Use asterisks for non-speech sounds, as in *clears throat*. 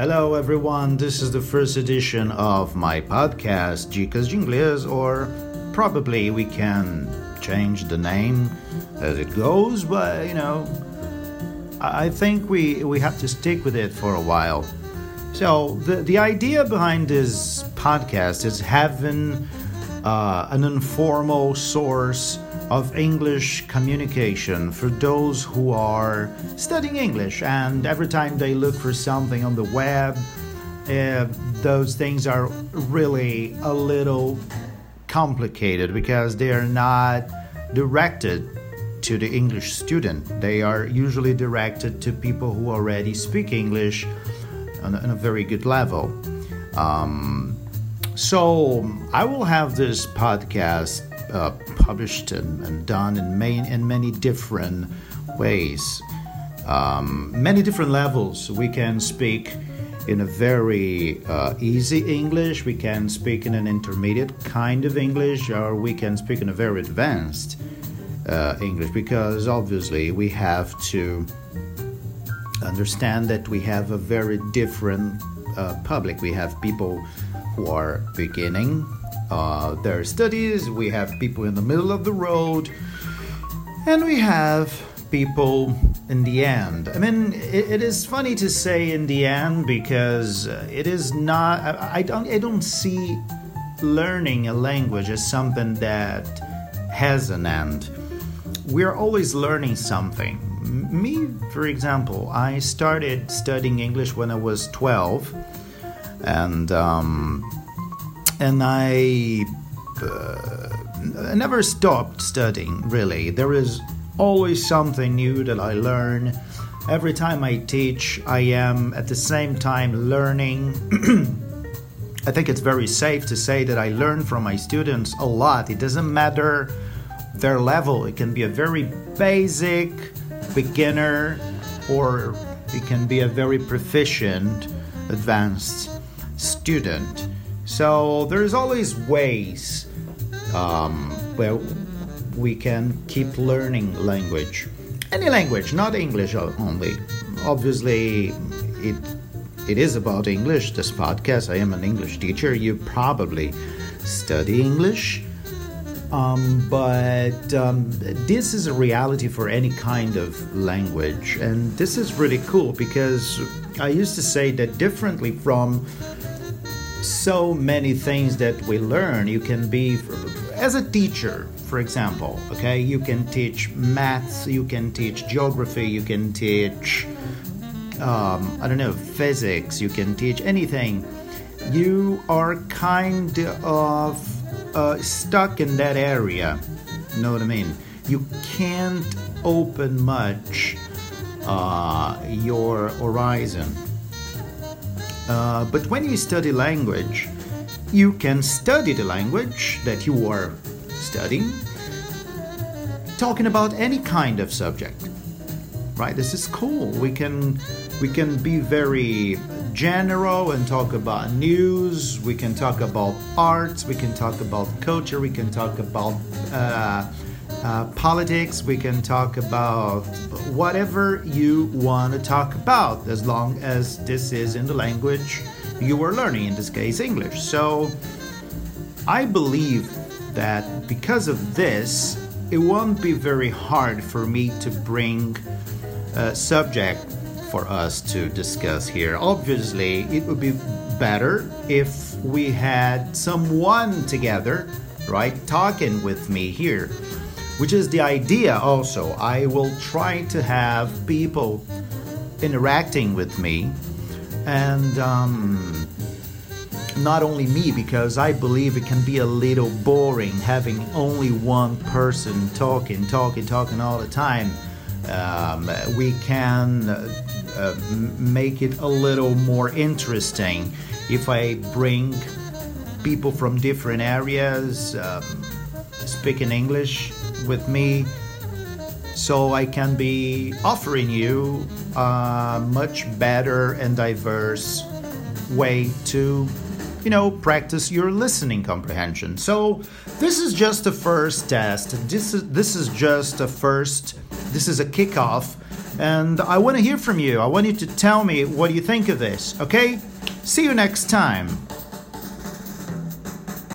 Hello, everyone. This is the first edition of my podcast, Dicas de Inglês, or probably we can change the name as it goes, but you know, I think we, we have to stick with it for a while. So, the, the idea behind this podcast is having uh, an informal source of English communication for those who are studying English and every time they look for something on the web, uh, those things are really a little complicated because they are not directed to the English student. They are usually directed to people who already speak English on a, on a very good level. Um, so I will have this podcast uh, published and, and, done in, main, in many different ways, um, many different levels. We can speak in a very uh, easy English, we can speak in an intermediate kind of English, or we can speak in a very advanced uh, English because obviously we have to understand that we have a very different uh, public. We have people who are beginning uh, their studies, we have people in the middle of the road, and we have people in the end. I mean, it, it is funny to say in the end because it is not. I, I don't. I don't see learning a language as something that has an end. We're always learning something. Me, for example, I started studying English when I was 12, and um, and I uh, never stopped studying. Really, there is always something new that I learn. Every time I teach, I am at the same time learning. *clears throat* I think it's very safe to say that I learn from my students a lot. It doesn't matter their level, it can be a very basic beginner or it can be a very proficient advanced student. So there's always ways um, where we can keep learning language. Any language, not English only. Obviously, it it is about English. This podcast. I am an English teacher. You probably study English. Um, but um, this is a reality for any kind of language, and this is really cool because I used to say that differently from so many things that we learn. You can be, as a teacher, for example, okay, you can teach maths, you can teach geography, you can teach, um, I don't know, physics, you can teach anything. You are kind of uh, stuck in that area. You know what I mean? You can't open much uh, your horizon uh, but when you study language, you can study the language that you are studying, talking about any kind of subject. Right? This is cool. We can we can be very general and talk about news. We can talk about arts. We can talk about culture. We can talk about uh, uh, politics, we can talk about whatever you want to talk about, as long as this is in the language you are learning, in this case, English. So I believe that because of this, it won't be very hard for me to bring a subject for us to discuss here. Obviously, it would be better if we had someone together, right, talking with me here which is the idea also. I will try to have people interacting with me and um, not only me because I believe it can be a little boring having only one person talking, talking, talking all the time. Um, we can uh, make it a little more interesting if I bring people from different areas um, speaking English with me so I can be offering you a much better and diverse way to you know practice your listening comprehension so this is just a first test this is this is just a first This is a kickoff, and I want to hear from you. I want you to tell me what you think of this, okay? See you next time.